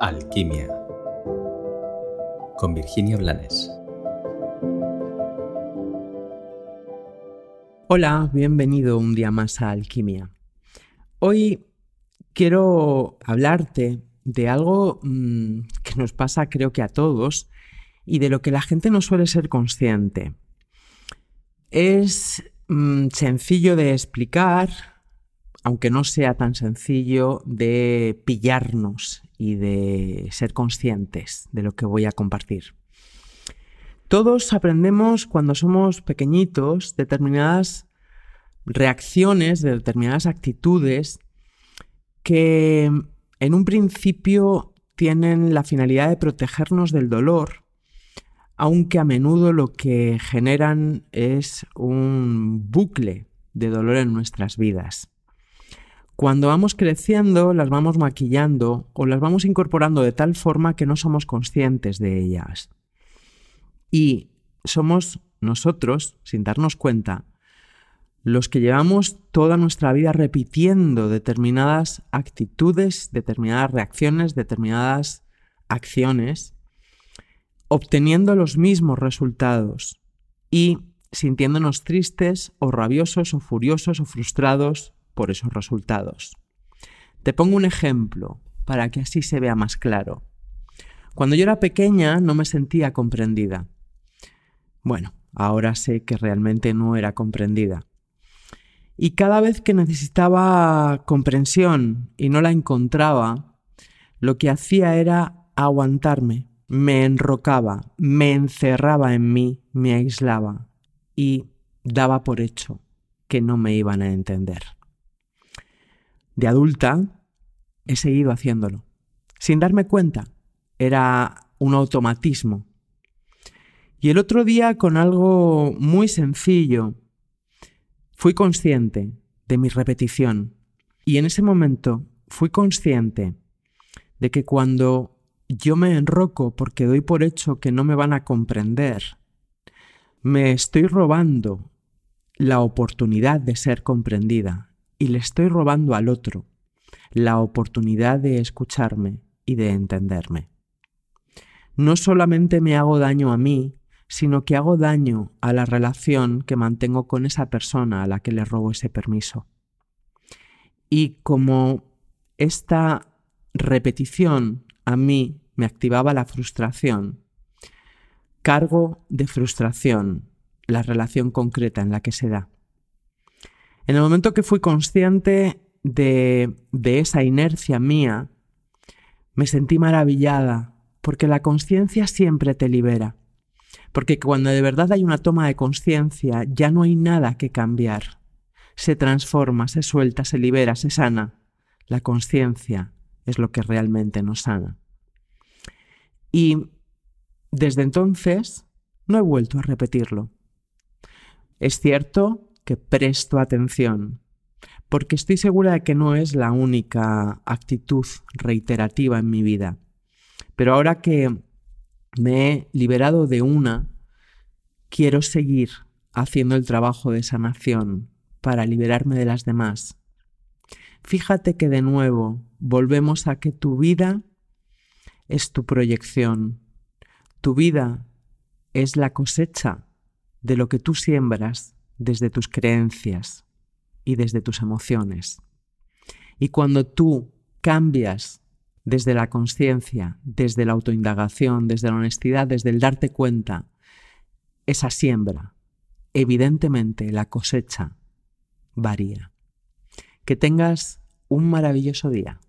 Alquimia con Virginia Blanes. Hola, bienvenido un día más a Alquimia. Hoy quiero hablarte de algo mm, que nos pasa creo que a todos y de lo que la gente no suele ser consciente. Es mm, sencillo de explicar, aunque no sea tan sencillo de pillarnos y de ser conscientes de lo que voy a compartir. Todos aprendemos cuando somos pequeñitos determinadas reacciones, de determinadas actitudes que en un principio tienen la finalidad de protegernos del dolor, aunque a menudo lo que generan es un bucle de dolor en nuestras vidas. Cuando vamos creciendo, las vamos maquillando o las vamos incorporando de tal forma que no somos conscientes de ellas. Y somos nosotros, sin darnos cuenta, los que llevamos toda nuestra vida repitiendo determinadas actitudes, determinadas reacciones, determinadas acciones, obteniendo los mismos resultados y sintiéndonos tristes o rabiosos o furiosos o frustrados por esos resultados. Te pongo un ejemplo para que así se vea más claro. Cuando yo era pequeña no me sentía comprendida. Bueno, ahora sé que realmente no era comprendida. Y cada vez que necesitaba comprensión y no la encontraba, lo que hacía era aguantarme, me enrocaba, me encerraba en mí, me aislaba y daba por hecho que no me iban a entender de adulta, he seguido haciéndolo. Sin darme cuenta, era un automatismo. Y el otro día, con algo muy sencillo, fui consciente de mi repetición. Y en ese momento fui consciente de que cuando yo me enroco porque doy por hecho que no me van a comprender, me estoy robando la oportunidad de ser comprendida y le estoy robando al otro la oportunidad de escucharme y de entenderme. No solamente me hago daño a mí, sino que hago daño a la relación que mantengo con esa persona a la que le robo ese permiso. Y como esta repetición a mí me activaba la frustración, cargo de frustración la relación concreta en la que se da. En el momento que fui consciente de, esa inercia mía, me sentí maravillada, porque la conciencia siempre te libera. Porque cuando de verdad hay una toma de conciencia, ya no hay nada que cambiar. Se transforma, se suelta, se libera, se sana. La conciencia es lo que realmente nos sana. Y desde entonces no he vuelto a repetirlo. Es cierto que presto atención, porque estoy segura de que no es la única actitud reiterativa en mi vida. Pero ahora que me he liberado de una, quiero seguir haciendo el trabajo de sanación para liberarme de las demás. Fíjate que de nuevo volvemos a que tu vida es tu proyección. Tu vida es la cosecha de lo que tú siembras desde tus creencias y desde tus emociones. Y cuando tú cambias desde la conciencia, desde la autoindagación, desde la honestidad, desde el darte cuenta, esa siembra, evidentemente la cosecha varía. Que tengas un maravilloso día.